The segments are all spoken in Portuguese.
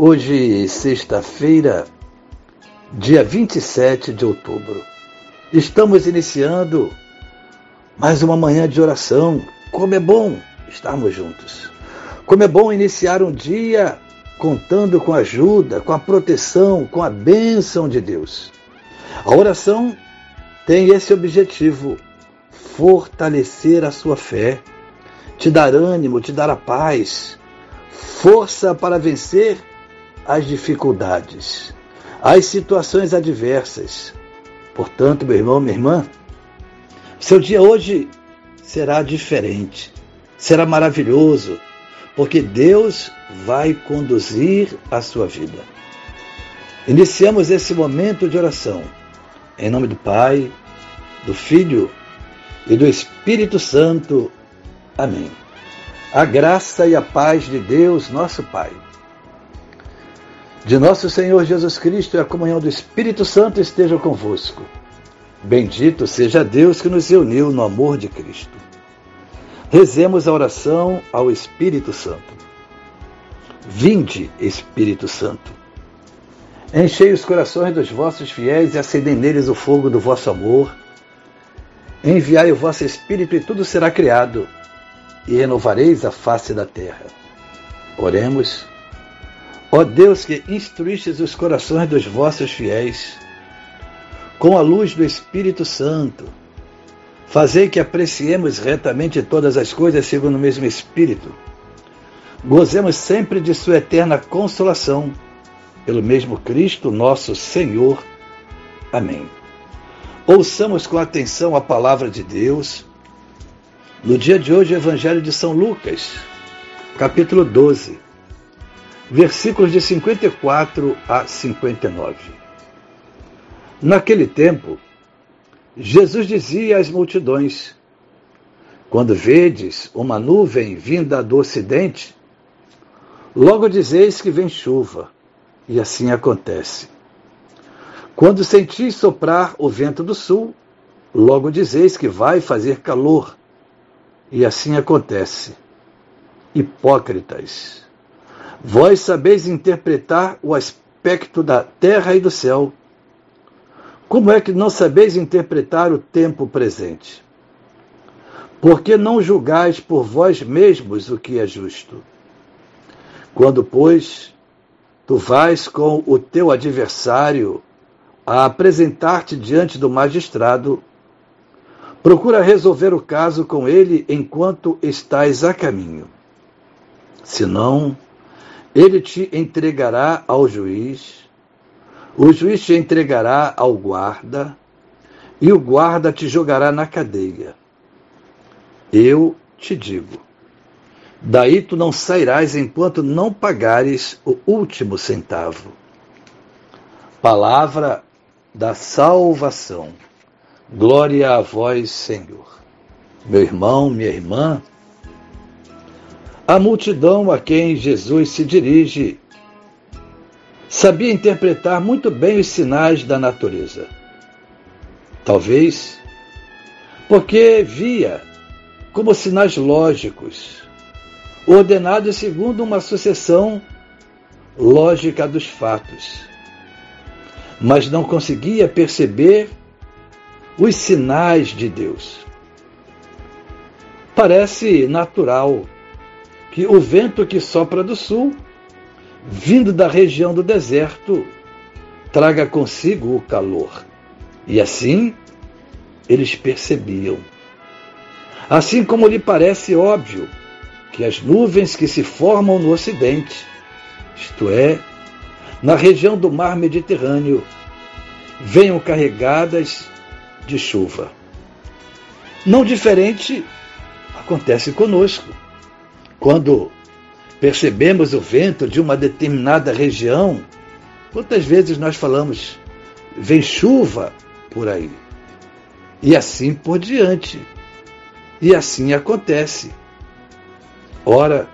Hoje, sexta-feira, dia 27 de outubro, estamos iniciando mais uma manhã de oração. Como é bom estarmos juntos. Como é bom iniciar um dia contando com a ajuda, com a proteção, com a bênção de Deus. A oração tem esse objetivo: fortalecer a sua fé, te dar ânimo, te dar a paz, força para vencer as dificuldades, as situações adversas. Portanto, meu irmão, minha irmã, seu dia hoje será diferente, será maravilhoso, porque Deus vai conduzir a sua vida. Iniciamos esse momento de oração em nome do Pai, do Filho e do Espírito Santo. Amém. A graça e a paz de Deus, nosso Pai de nosso Senhor Jesus Cristo e a comunhão do Espírito Santo estejam convosco. Bendito seja Deus que nos reuniu no amor de Cristo. Rezemos a oração ao Espírito Santo. Vinde, Espírito Santo. Enchei os corações dos vossos fiéis e acendei neles o fogo do vosso amor. Enviai o vosso Espírito e tudo será criado, e renovareis a face da terra. Oremos. Ó Deus que instruístes os corações dos vossos fiéis, com a luz do Espírito Santo, fazei que apreciemos retamente todas as coisas segundo o mesmo Espírito. Gozemos sempre de Sua eterna consolação, pelo mesmo Cristo nosso Senhor. Amém. Ouçamos com atenção a palavra de Deus. No dia de hoje, o Evangelho de São Lucas, capítulo 12 versículos de 54 a 59. Naquele tempo, Jesus dizia às multidões: Quando vedes uma nuvem vinda do ocidente, logo dizeis que vem chuva, e assim acontece. Quando sentis soprar o vento do sul, logo dizeis que vai fazer calor, e assim acontece. Hipócritas! Vós sabeis interpretar o aspecto da terra e do céu. Como é que não sabeis interpretar o tempo presente? Porque não julgais por vós mesmos o que é justo. Quando, pois, tu vais com o teu adversário a apresentar-te diante do magistrado, procura resolver o caso com ele enquanto estás a caminho. Senão, ele te entregará ao juiz, o juiz te entregará ao guarda, e o guarda te jogará na cadeia. Eu te digo: daí tu não sairás enquanto não pagares o último centavo. Palavra da salvação. Glória a vós, Senhor. Meu irmão, minha irmã, a multidão a quem Jesus se dirige sabia interpretar muito bem os sinais da natureza. Talvez porque via como sinais lógicos, ordenados segundo uma sucessão lógica dos fatos, mas não conseguia perceber os sinais de Deus. Parece natural que o vento que sopra do sul, vindo da região do deserto, traga consigo o calor. E assim eles percebiam. Assim como lhe parece óbvio que as nuvens que se formam no ocidente, isto é, na região do mar Mediterrâneo, venham carregadas de chuva. Não diferente acontece conosco. Quando percebemos o vento de uma determinada região, Quantas vezes nós falamos, vem chuva por aí? E assim por diante. E assim acontece. Ora,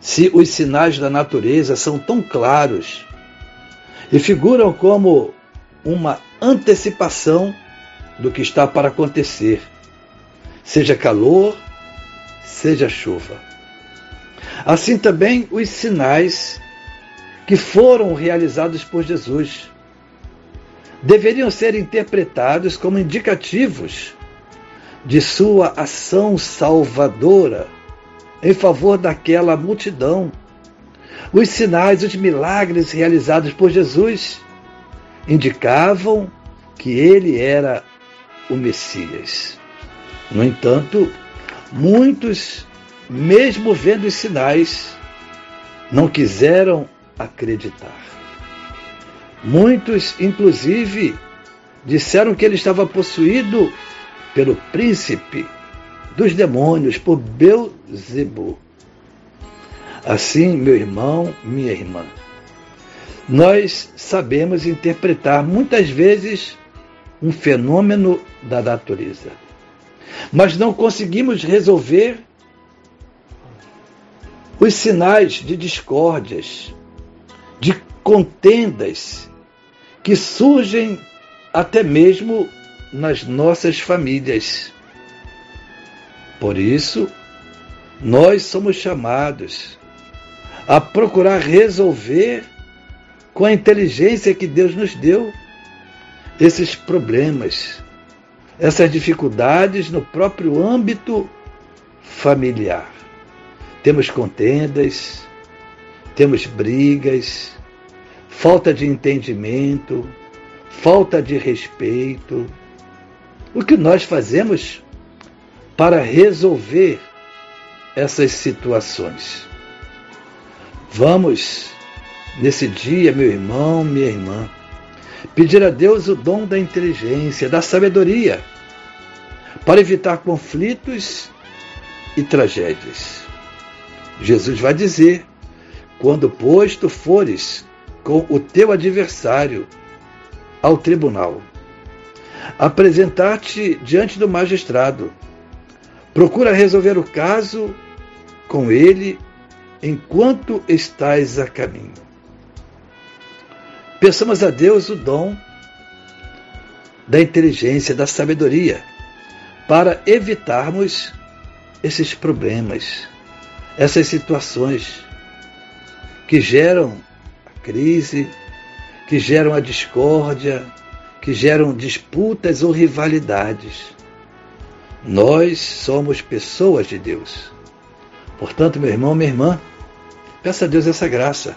se os sinais da natureza são tão claros e figuram como uma antecipação do que está para acontecer, seja calor, seja chuva. Assim também os sinais que foram realizados por Jesus deveriam ser interpretados como indicativos de sua ação salvadora em favor daquela multidão. Os sinais, os milagres realizados por Jesus indicavam que ele era o Messias. No entanto, muitos, mesmo vendo os sinais, não quiseram acreditar. Muitos, inclusive, disseram que ele estava possuído pelo príncipe dos demônios, por Beuzebu. Assim, meu irmão, minha irmã, nós sabemos interpretar muitas vezes um fenômeno da natureza, mas não conseguimos resolver os sinais de discórdias, de contendas que surgem até mesmo nas nossas famílias. Por isso, nós somos chamados a procurar resolver com a inteligência que Deus nos deu esses problemas, essas dificuldades no próprio âmbito familiar. Temos contendas, temos brigas, falta de entendimento, falta de respeito. O que nós fazemos para resolver essas situações? Vamos, nesse dia, meu irmão, minha irmã, pedir a Deus o dom da inteligência, da sabedoria, para evitar conflitos e tragédias. Jesus vai dizer: quando, pois, tu fores com o teu adversário ao tribunal, apresentar-te diante do magistrado, procura resolver o caso com ele enquanto estás a caminho. Peçamos a Deus o dom da inteligência, da sabedoria, para evitarmos esses problemas, essas situações que geram a crise, que geram a discórdia, que geram disputas ou rivalidades. Nós somos pessoas de Deus. Portanto, meu irmão, minha irmã, peça a Deus essa graça.